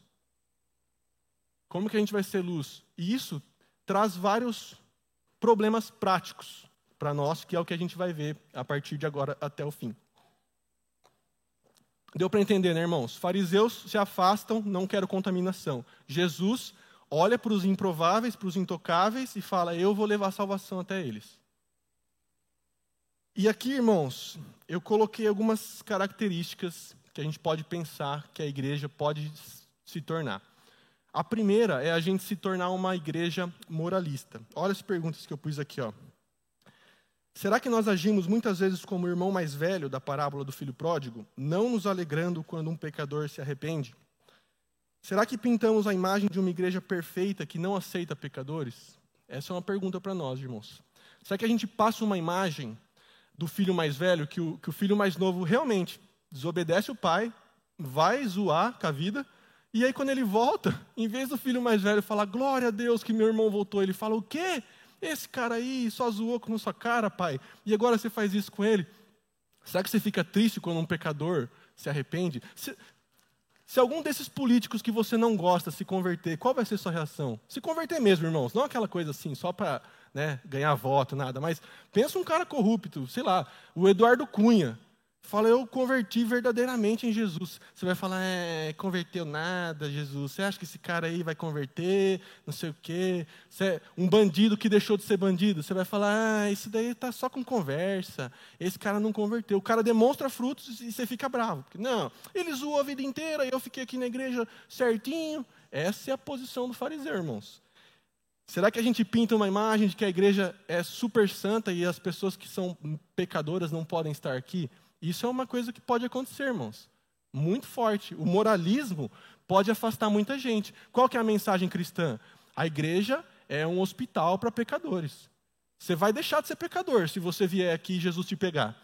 Como que a gente vai ser luz? E isso traz vários problemas práticos para nós, que é o que a gente vai ver a partir de agora até o fim. Deu para entender, né, irmãos? Fariseus se afastam, não quero contaminação. Jesus olha para os improváveis, para os intocáveis e fala: Eu vou levar salvação até eles. E aqui, irmãos, eu coloquei algumas características que a gente pode pensar que a igreja pode se tornar. A primeira é a gente se tornar uma igreja moralista. Olha as perguntas que eu pus aqui, ó. Será que nós agimos muitas vezes como o irmão mais velho da parábola do filho pródigo, não nos alegrando quando um pecador se arrepende? Será que pintamos a imagem de uma igreja perfeita que não aceita pecadores? Essa é uma pergunta para nós, irmãos. Será que a gente passa uma imagem do filho mais velho, que o, que o filho mais novo realmente desobedece o pai, vai zoar com a vida, e aí quando ele volta, em vez do filho mais velho falar, glória a Deus que meu irmão voltou, ele fala, o quê? Esse cara aí só zoou com a sua cara, pai, e agora você faz isso com ele? Será que você fica triste quando um pecador se arrepende? Se, se algum desses políticos que você não gosta se converter, qual vai ser sua reação? Se converter mesmo, irmãos, não aquela coisa assim, só para né, ganhar voto, nada, mas pensa um cara corrupto, sei lá, o Eduardo Cunha. Fala, eu converti verdadeiramente em Jesus. Você vai falar, é, converteu nada, Jesus. Você acha que esse cara aí vai converter? Não sei o quê. Você é um bandido que deixou de ser bandido. Você vai falar, ah, isso daí está só com conversa. Esse cara não converteu. O cara demonstra frutos e você fica bravo. Porque, não, ele zoou a vida inteira e eu fiquei aqui na igreja certinho. Essa é a posição do fariseu, irmãos. Será que a gente pinta uma imagem de que a igreja é super santa e as pessoas que são pecadoras não podem estar aqui? Isso é uma coisa que pode acontecer, irmãos. Muito forte. O moralismo pode afastar muita gente. Qual que é a mensagem cristã? A igreja é um hospital para pecadores. Você vai deixar de ser pecador se você vier aqui e Jesus te pegar.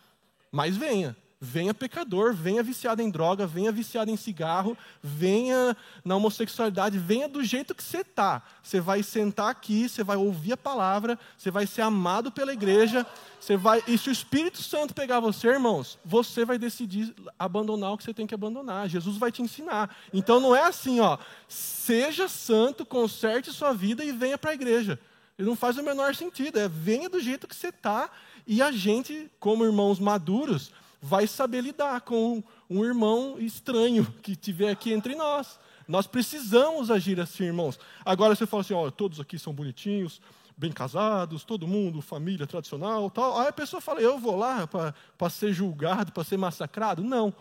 Mas venha. Venha pecador, venha viciado em droga, venha viciado em cigarro, venha na homossexualidade, venha do jeito que você está. Você vai sentar aqui, você vai ouvir a palavra, você vai ser amado pela igreja, você vai. E se o Espírito Santo pegar você, irmãos, você vai decidir abandonar o que você tem que abandonar. Jesus vai te ensinar. Então não é assim, ó. Seja santo, conserte sua vida e venha para a igreja. Ele não faz o menor sentido. É venha do jeito que você está e a gente, como irmãos maduros, vai saber lidar com um irmão estranho que tiver aqui entre nós. Nós precisamos agir assim, irmãos. Agora você fala assim, ó, todos aqui são bonitinhos, bem casados, todo mundo, família tradicional, tal. Aí a pessoa fala, eu vou lá para ser julgado, para ser massacrado? Não.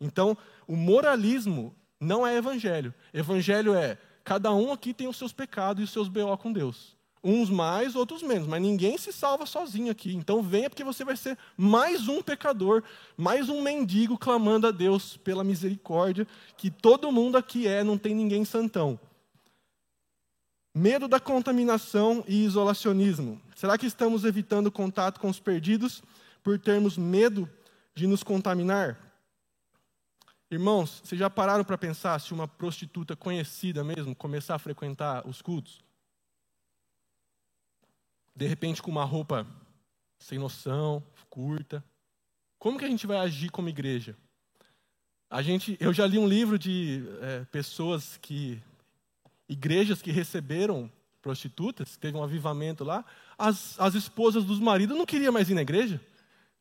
Então, o moralismo não é evangelho. Evangelho é cada um aqui tem os seus pecados e os seus BO com Deus. Uns mais, outros menos, mas ninguém se salva sozinho aqui. Então venha porque você vai ser mais um pecador, mais um mendigo clamando a Deus pela misericórdia, que todo mundo aqui é, não tem ninguém santão. Medo da contaminação e isolacionismo. Será que estamos evitando contato com os perdidos por termos medo de nos contaminar? Irmãos, vocês já pararam para pensar se uma prostituta conhecida mesmo começar a frequentar os cultos? De repente com uma roupa sem noção, curta. Como que a gente vai agir como igreja? A gente, eu já li um livro de é, pessoas que, igrejas que receberam prostitutas, teve um avivamento lá, as, as esposas dos maridos não queriam mais ir na igreja.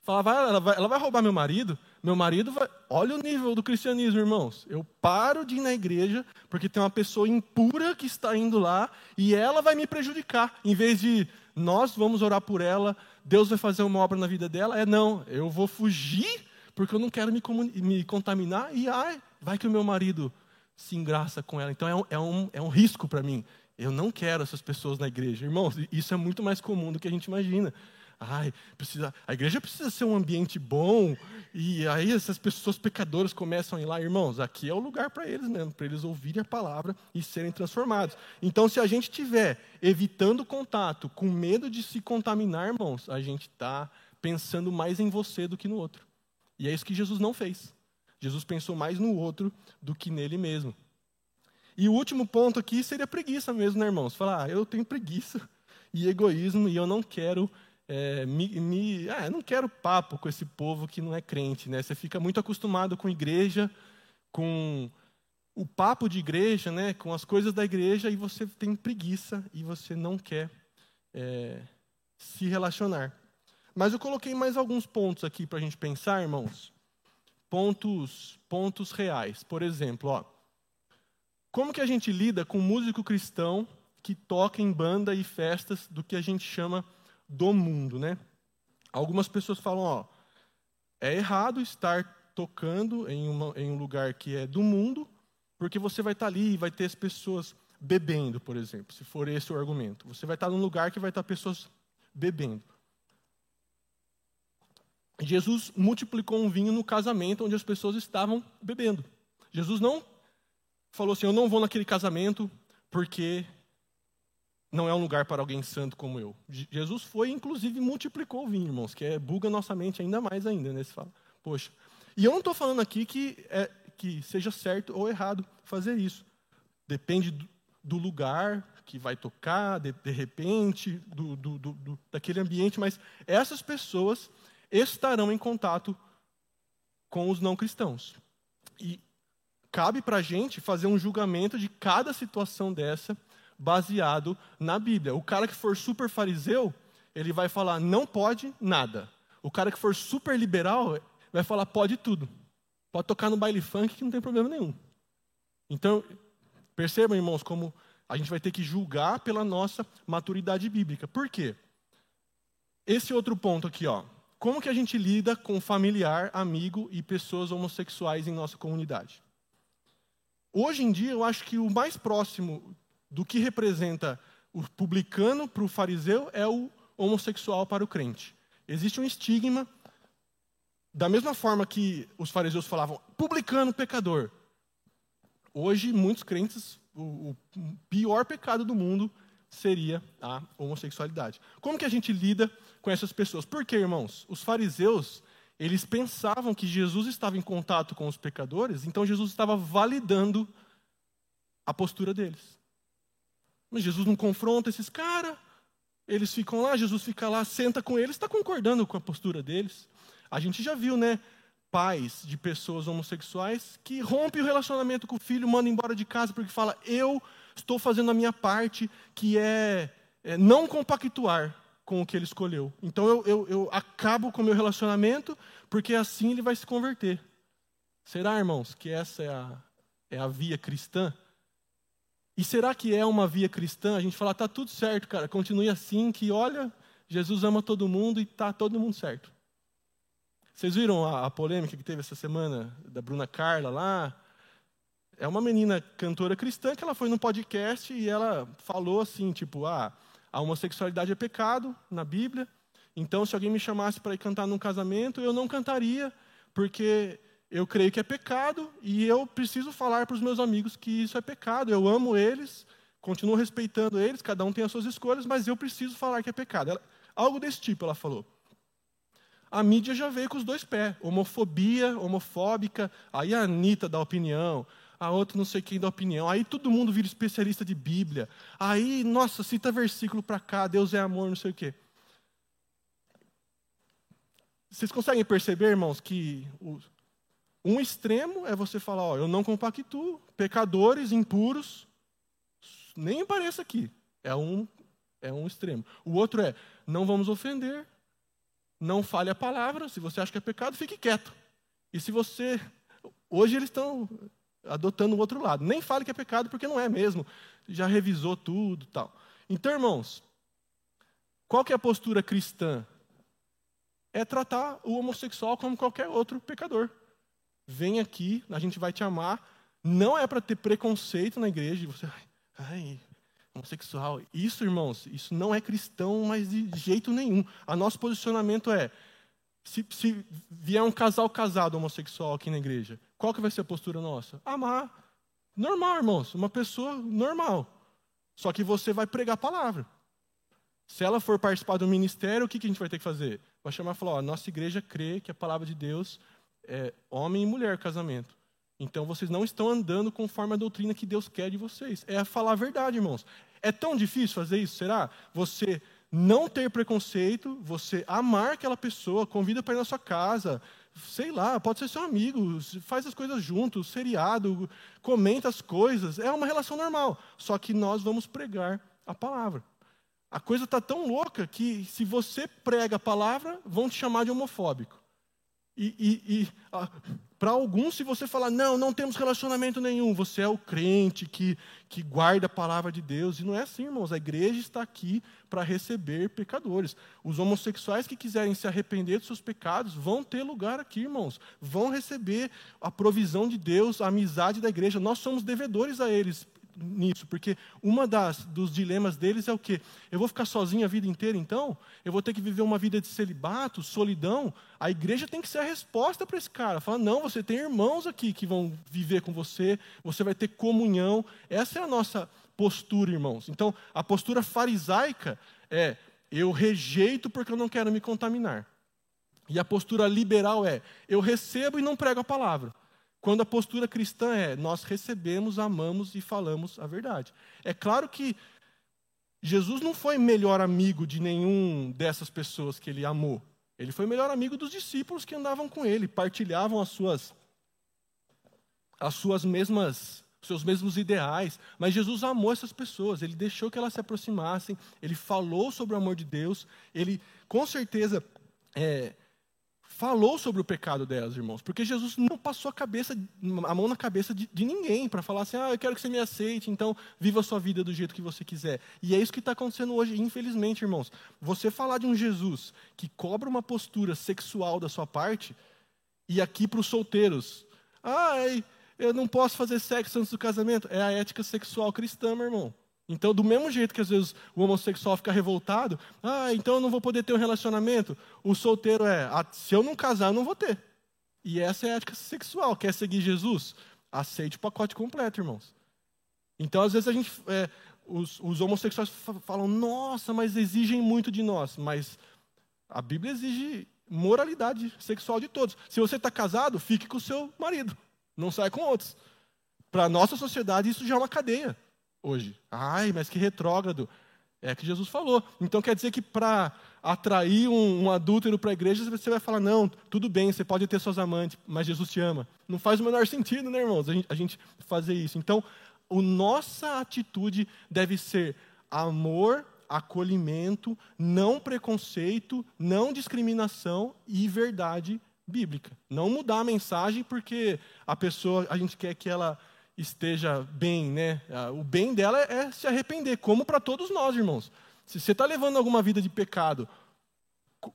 Falava, ah, ela vai, ela vai roubar meu marido, meu marido vai. Olha o nível do cristianismo, irmãos. Eu paro de ir na igreja porque tem uma pessoa impura que está indo lá e ela vai me prejudicar. Em vez de nós vamos orar por ela, Deus vai fazer uma obra na vida dela. É não, eu vou fugir porque eu não quero me, me contaminar e ai, vai que o meu marido se engraça com ela. Então é um, é um, é um risco para mim. Eu não quero essas pessoas na igreja. Irmãos, isso é muito mais comum do que a gente imagina. Ai, precisa, a igreja precisa ser um ambiente bom, e aí essas pessoas pecadoras começam a ir lá, irmãos, aqui é o lugar para eles mesmo, para eles ouvirem a palavra e serem transformados. Então, se a gente estiver evitando contato, com medo de se contaminar, irmãos, a gente está pensando mais em você do que no outro. E é isso que Jesus não fez. Jesus pensou mais no outro do que nele mesmo. E o último ponto aqui seria preguiça mesmo, né, irmãos? Falar, ah, eu tenho preguiça e egoísmo e eu não quero é, me, me ah, não quero papo com esse povo que não é crente, né? Você fica muito acostumado com igreja, com o papo de igreja, né? Com as coisas da igreja e você tem preguiça e você não quer é, se relacionar. Mas eu coloquei mais alguns pontos aqui para a gente pensar, irmãos. Pontos, pontos reais. Por exemplo, ó, como que a gente lida com um músico cristão que toca em banda e festas do que a gente chama do mundo, né? Algumas pessoas falam, ó, é errado estar tocando em, uma, em um lugar que é do mundo, porque você vai estar ali e vai ter as pessoas bebendo, por exemplo, se for esse o argumento. Você vai estar num lugar que vai estar pessoas bebendo. Jesus multiplicou um vinho no casamento onde as pessoas estavam bebendo. Jesus não falou assim: Eu não vou naquele casamento porque não é um lugar para alguém santo como eu. Jesus foi, inclusive, multiplicou o vinho, irmãos, que é, buga nossa mente ainda mais ainda, né? Você fala, poxa. E eu não estou falando aqui que, é, que seja certo ou errado fazer isso. Depende do, lugar que vai tocar, de, de repente, do, do, do, daquele ambiente, mas essas pessoas estarão em contato com os não cristãos. E cabe para a gente fazer um julgamento de cada situação dessa baseado na Bíblia. O cara que for super fariseu, ele vai falar não pode nada. O cara que for super liberal vai falar pode tudo. Pode tocar no baile funk que não tem problema nenhum. Então, percebam, irmãos, como a gente vai ter que julgar pela nossa maturidade bíblica. Por quê? Esse outro ponto aqui, ó. Como que a gente lida com familiar, amigo e pessoas homossexuais em nossa comunidade? Hoje em dia, eu acho que o mais próximo do que representa o publicano para o fariseu é o homossexual para o crente. Existe um estigma, da mesma forma que os fariseus falavam, publicano, pecador. Hoje, muitos crentes, o, o pior pecado do mundo seria a homossexualidade. Como que a gente lida com essas pessoas? Porque, irmãos, os fariseus, eles pensavam que Jesus estava em contato com os pecadores, então Jesus estava validando a postura deles. Mas Jesus não confronta esses caras. Eles ficam lá, Jesus fica lá, senta com eles, está concordando com a postura deles. A gente já viu, né? Pais de pessoas homossexuais que rompem o relacionamento com o filho, mandam embora de casa porque fala: Eu estou fazendo a minha parte, que é, é não compactuar com o que ele escolheu. Então eu, eu, eu acabo com o meu relacionamento, porque assim ele vai se converter. Será, irmãos, que essa é a, é a via cristã? E será que é uma via cristã? A gente fala, tá tudo certo, cara, continue assim, que olha, Jesus ama todo mundo e tá todo mundo certo. Vocês viram a, a polêmica que teve essa semana da Bruna Carla lá? É uma menina cantora cristã que ela foi num podcast e ela falou assim, tipo, ah, a homossexualidade é pecado na Bíblia. Então, se alguém me chamasse para ir cantar num casamento, eu não cantaria, porque eu creio que é pecado e eu preciso falar para os meus amigos que isso é pecado. Eu amo eles, continuo respeitando eles, cada um tem as suas escolhas, mas eu preciso falar que é pecado. Ela, algo desse tipo ela falou. A mídia já veio com os dois pés, homofobia, homofóbica, aí a Anitta dá opinião, a outra não sei quem dá opinião, aí todo mundo vira especialista de Bíblia, aí, nossa, cita versículo para cá, Deus é amor, não sei o quê. Vocês conseguem perceber, irmãos, que um extremo é você falar, ó, eu não compactuo, pecadores, impuros, nem apareça aqui. É um, é um extremo. O outro é, não vamos ofender, não fale a palavra, se você acha que é pecado, fique quieto. E se você. Hoje eles estão adotando o outro lado. Nem fale que é pecado, porque não é mesmo. Já revisou tudo tal. Então, irmãos, qual que é a postura cristã? É tratar o homossexual como qualquer outro pecador vem aqui, a gente vai te amar. Não é para ter preconceito na igreja, você, ai, homossexual. Isso, irmãos, isso não é cristão, mas de jeito nenhum. A nosso posicionamento é, se, se vier um casal casado homossexual aqui na igreja, qual que vai ser a postura nossa? Amar. Normal, irmãos, uma pessoa normal. Só que você vai pregar a palavra. Se ela for participar do ministério, o que, que a gente vai ter que fazer? Vai chamar e falar: ó, a nossa igreja crê que a palavra de Deus é, homem e mulher casamento. Então vocês não estão andando conforme a doutrina que Deus quer de vocês. É falar a verdade, irmãos. É tão difícil fazer isso, será? Você não ter preconceito, você amar aquela pessoa, convida para ir na sua casa, sei lá, pode ser seu amigo, faz as coisas juntos, seriado, comenta as coisas, é uma relação normal. Só que nós vamos pregar a palavra. A coisa está tão louca que se você prega a palavra, vão te chamar de homofóbico. E, e, e ah, para alguns, se você falar, não, não temos relacionamento nenhum, você é o crente que, que guarda a palavra de Deus. E não é assim, irmãos. A igreja está aqui para receber pecadores. Os homossexuais que quiserem se arrepender dos seus pecados vão ter lugar aqui, irmãos. Vão receber a provisão de Deus, a amizade da igreja. Nós somos devedores a eles nisso, porque uma das dos dilemas deles é o quê? Eu vou ficar sozinho a vida inteira então? Eu vou ter que viver uma vida de celibato, solidão? A igreja tem que ser a resposta para esse cara. Fala: "Não, você tem irmãos aqui que vão viver com você, você vai ter comunhão". Essa é a nossa postura, irmãos. Então, a postura farisaica é: eu rejeito porque eu não quero me contaminar. E a postura liberal é: eu recebo e não prego a palavra. Quando a postura cristã é: nós recebemos, amamos e falamos a verdade. É claro que Jesus não foi melhor amigo de nenhum dessas pessoas que ele amou. Ele foi melhor amigo dos discípulos que andavam com ele, partilhavam as suas as suas mesmas seus mesmos ideais, mas Jesus amou essas pessoas, ele deixou que elas se aproximassem, ele falou sobre o amor de Deus, ele com certeza é, falou sobre o pecado delas, irmãos, porque Jesus não passou a cabeça, a mão na cabeça de, de ninguém para falar assim, ah, eu quero que você me aceite, então viva a sua vida do jeito que você quiser. E é isso que está acontecendo hoje, infelizmente, irmãos. Você falar de um Jesus que cobra uma postura sexual da sua parte, e aqui para os solteiros, ai, eu não posso fazer sexo antes do casamento. É a ética sexual cristã, meu irmão. Então, do mesmo jeito que às vezes o homossexual fica revoltado, ah, então eu não vou poder ter um relacionamento. O solteiro é, ah, se eu não casar, eu não vou ter. E essa é a ética sexual. Quer seguir Jesus? Aceite o pacote completo, irmãos. Então, às vezes a gente, é, os, os homossexuais falam, nossa, mas exigem muito de nós. Mas a Bíblia exige moralidade sexual de todos. Se você está casado, fique com o seu marido não sai com outros. Para a nossa sociedade, isso já é uma cadeia hoje. Ai, mas que retrógrado. É que Jesus falou. Então quer dizer que para atrair um, um adúltero para a igreja, você vai falar: não, tudo bem, você pode ter suas amantes, mas Jesus te ama. Não faz o menor sentido, né, irmãos, a gente, a gente fazer isso. Então, a nossa atitude deve ser amor, acolhimento, não preconceito, não discriminação e verdade bíblica. Não mudar a mensagem porque a pessoa, a gente quer que ela esteja bem, né? O bem dela é se arrepender, como para todos nós, irmãos. Se você está levando alguma vida de pecado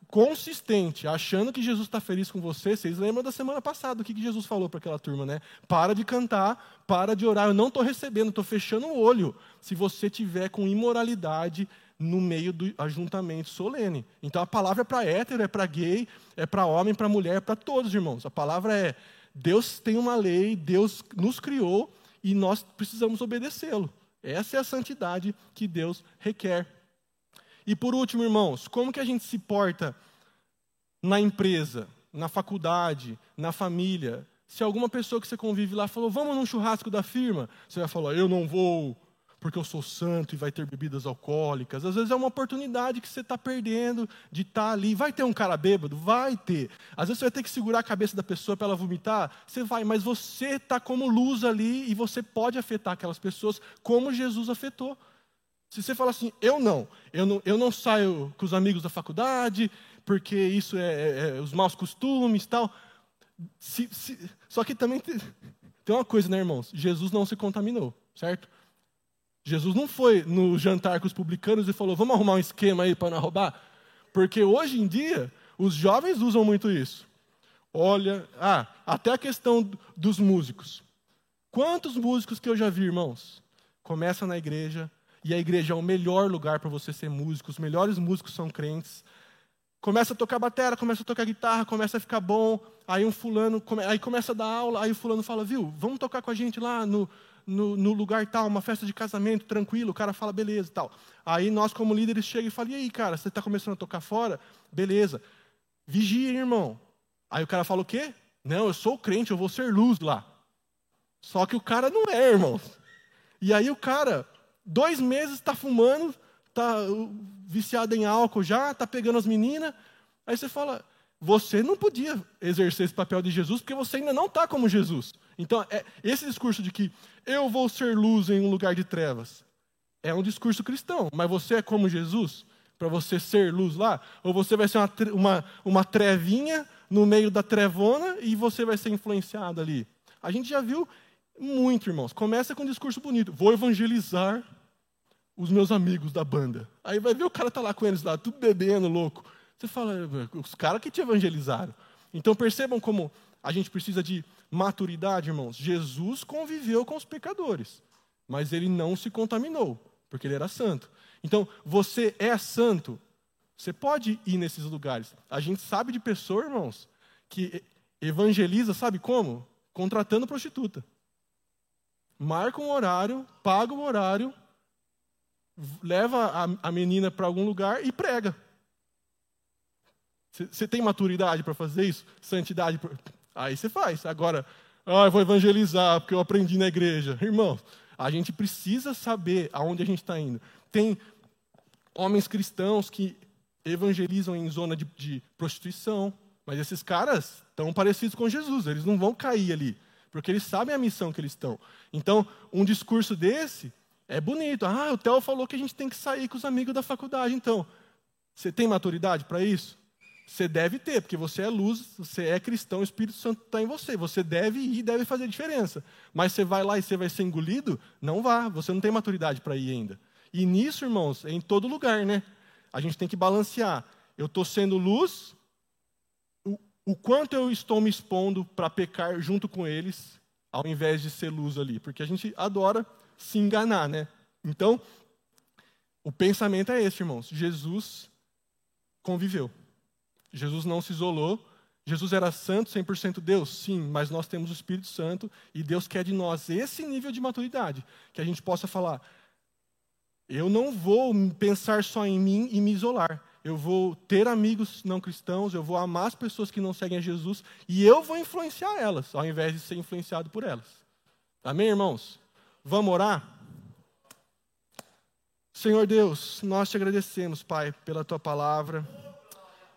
consistente, achando que Jesus está feliz com você, vocês lembram da semana passada o que Jesus falou para aquela turma, né? Para de cantar, para de orar. Eu não estou recebendo, estou fechando o olho. Se você tiver com imoralidade no meio do ajuntamento solene. Então a palavra é para hétero, é para gay, é para homem, para mulher, é para todos, irmãos. A palavra é: Deus tem uma lei, Deus nos criou e nós precisamos obedecê-lo. Essa é a santidade que Deus requer. E por último, irmãos, como que a gente se porta na empresa, na faculdade, na família? Se alguma pessoa que você convive lá falou, vamos num churrasco da firma, você vai falar, eu não vou, porque eu sou santo e vai ter bebidas alcoólicas. Às vezes é uma oportunidade que você está perdendo de estar tá ali. Vai ter um cara bêbado? Vai ter. Às vezes você vai ter que segurar a cabeça da pessoa para ela vomitar? Você vai, mas você está como luz ali e você pode afetar aquelas pessoas como Jesus afetou. Se você fala assim, eu não, eu não, eu não saio com os amigos da faculdade, porque isso é, é, é os maus costumes tal. Se, se, só que também tem, tem uma coisa, né, irmãos? Jesus não se contaminou, certo? Jesus não foi no jantar com os publicanos e falou: vamos arrumar um esquema aí para não roubar? Porque hoje em dia, os jovens usam muito isso. Olha, ah, até a questão dos músicos. Quantos músicos que eu já vi, irmãos? Começa na igreja, e a igreja é o melhor lugar para você ser músico, os melhores músicos são crentes. Começa a tocar bateria, começa a tocar guitarra, começa a ficar bom, aí um fulano, aí começa a dar aula, aí o fulano fala, viu, vamos tocar com a gente lá no, no, no, lugar tal, uma festa de casamento, tranquilo, o cara fala, beleza e tal. Aí nós, como líderes, chegamos e falamos, e aí, cara, você está começando a tocar fora? Beleza. Vigia, irmão. Aí o cara fala o quê? Não, eu sou crente, eu vou ser luz lá. Só que o cara não é, irmão. E aí o cara, dois meses está fumando, está uh, viciado em álcool já, está pegando as meninas. Aí você fala, você não podia exercer esse papel de Jesus porque você ainda não está como Jesus. Então, é, esse discurso de que eu vou ser luz em um lugar de trevas é um discurso cristão, mas você é como Jesus para você ser luz lá? Ou você vai ser uma, uma, uma trevinha no meio da trevona e você vai ser influenciado ali? A gente já viu muito, irmãos. Começa com um discurso bonito. Vou evangelizar os meus amigos da banda. Aí vai ver o cara tá lá com eles lá, tudo bebendo, louco. Você fala, os caras que te evangelizaram. Então percebam como a gente precisa de maturidade, irmãos. Jesus conviveu com os pecadores, mas ele não se contaminou, porque ele era santo. Então, você é santo, você pode ir nesses lugares. A gente sabe de pessoa, irmãos, que evangeliza, sabe como? Contratando prostituta. Marca um horário, paga o horário, leva a, a menina para algum lugar e prega. Você tem maturidade para fazer isso? Santidade? Aí você faz. Agora, ah, eu vou evangelizar porque eu aprendi na igreja. Irmão, a gente precisa saber aonde a gente está indo. Tem homens cristãos que evangelizam em zona de, de prostituição, mas esses caras estão parecidos com Jesus, eles não vão cair ali, porque eles sabem a missão que eles estão. Então, um discurso desse é bonito. Ah, o Theo falou que a gente tem que sair com os amigos da faculdade. Então, você tem maturidade para isso? Você deve ter, porque você é luz, você é cristão, o Espírito Santo está em você. Você deve ir e deve fazer diferença. Mas você vai lá e você vai ser engolido? Não vá, você não tem maturidade para ir ainda. E nisso, irmãos, é em todo lugar, né? A gente tem que balancear. Eu estou sendo luz, o, o quanto eu estou me expondo para pecar junto com eles, ao invés de ser luz ali. Porque a gente adora se enganar, né? Então, o pensamento é esse, irmãos. Jesus conviveu. Jesus não se isolou. Jesus era santo, 100% Deus? Sim, mas nós temos o Espírito Santo e Deus quer de nós esse nível de maturidade, que a gente possa falar: eu não vou pensar só em mim e me isolar. Eu vou ter amigos não cristãos, eu vou amar as pessoas que não seguem a Jesus e eu vou influenciar elas, ao invés de ser influenciado por elas. Amém, irmãos? Vamos orar? Senhor Deus, nós te agradecemos, Pai, pela tua palavra.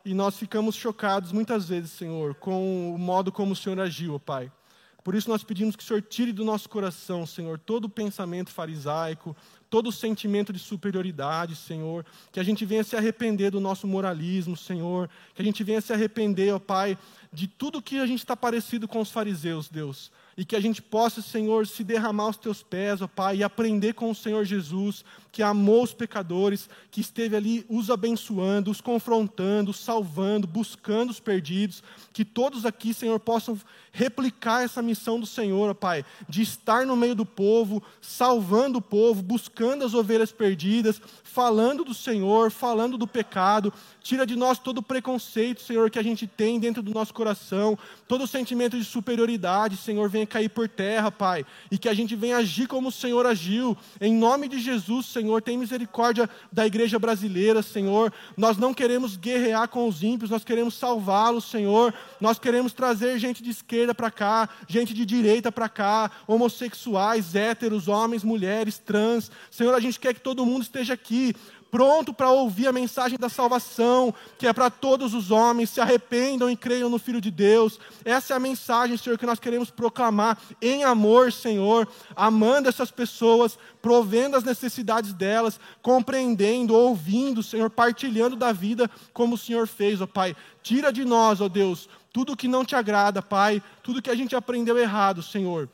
E nós ficamos chocados muitas vezes, Senhor, com o modo como o Senhor agiu, Pai. Por isso nós pedimos que o Senhor tire do nosso coração, Senhor, todo o pensamento farisaico, todo o sentimento de superioridade, Senhor. Que a gente venha se arrepender do nosso moralismo, Senhor. Que a gente venha se arrepender, ó Pai, de tudo que a gente está parecido com os fariseus, Deus e que a gente possa, Senhor, se derramar aos teus pés, ó Pai, e aprender com o Senhor Jesus, que amou os pecadores, que esteve ali os abençoando, os confrontando, salvando, buscando os perdidos, que todos aqui, Senhor, possam replicar essa missão do Senhor, ó Pai, de estar no meio do povo, salvando o povo, buscando as ovelhas perdidas, falando do Senhor, falando do pecado, tira de nós todo o preconceito, Senhor, que a gente tem dentro do nosso coração, todo sentimento de superioridade, Senhor, venha cair por terra, Pai, e que a gente venha agir como o Senhor agiu, em nome de Jesus, Senhor, tem misericórdia da igreja brasileira, Senhor, nós não queremos guerrear com os ímpios, nós queremos salvá-los, Senhor, nós queremos trazer gente de esquerda para cá, gente de direita para cá, homossexuais, héteros, homens, mulheres, trans, Senhor, a gente quer que todo mundo esteja aqui, pronto para ouvir a mensagem da salvação, que é para todos os homens, se arrependam e creiam no Filho de Deus. Essa é a mensagem, Senhor, que nós queremos proclamar em amor, Senhor, amando essas pessoas, provendo as necessidades delas, compreendendo, ouvindo, Senhor, partilhando da vida como o Senhor fez, ó Pai. Tira de nós, ó Deus, tudo que não te agrada, Pai, tudo que a gente aprendeu errado, Senhor.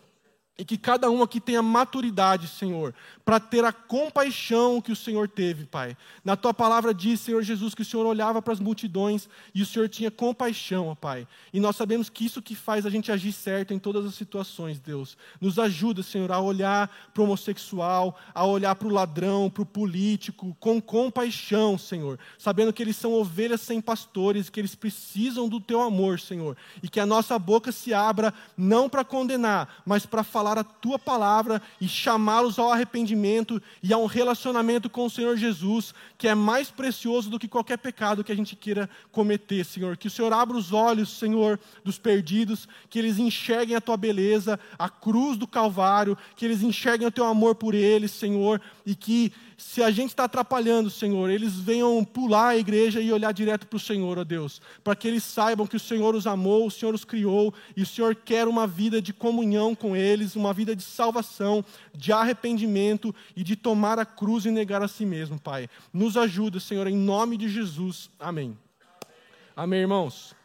E que cada um aqui tenha maturidade, Senhor, para ter a compaixão que o Senhor teve, Pai. Na tua palavra diz, Senhor Jesus, que o Senhor olhava para as multidões e o Senhor tinha compaixão, Pai. E nós sabemos que isso que faz a gente agir certo em todas as situações, Deus. Nos ajuda, Senhor, a olhar para o homossexual, a olhar para o ladrão, para o político, com compaixão, Senhor. Sabendo que eles são ovelhas sem pastores, que eles precisam do teu amor, Senhor. E que a nossa boca se abra não para condenar, mas para falar a tua palavra e chamá-los ao arrependimento arrependimento e a um relacionamento com o Senhor Jesus, que é mais precioso do que qualquer pecado que a gente queira cometer, Senhor. Que o Senhor abra os olhos, Senhor, dos perdidos, que eles enxerguem a tua beleza, a cruz do Calvário, que eles enxerguem o teu amor por eles, Senhor, e que se a gente está atrapalhando, Senhor, eles venham pular a igreja e olhar direto para o Senhor, ó Deus, para que eles saibam que o Senhor os amou, o Senhor os criou e o Senhor quer uma vida de comunhão com eles, uma vida de salvação, de arrependimento e de tomar a cruz e negar a si mesmo, Pai. Nos ajuda, Senhor, em nome de Jesus. Amém. Amém, irmãos.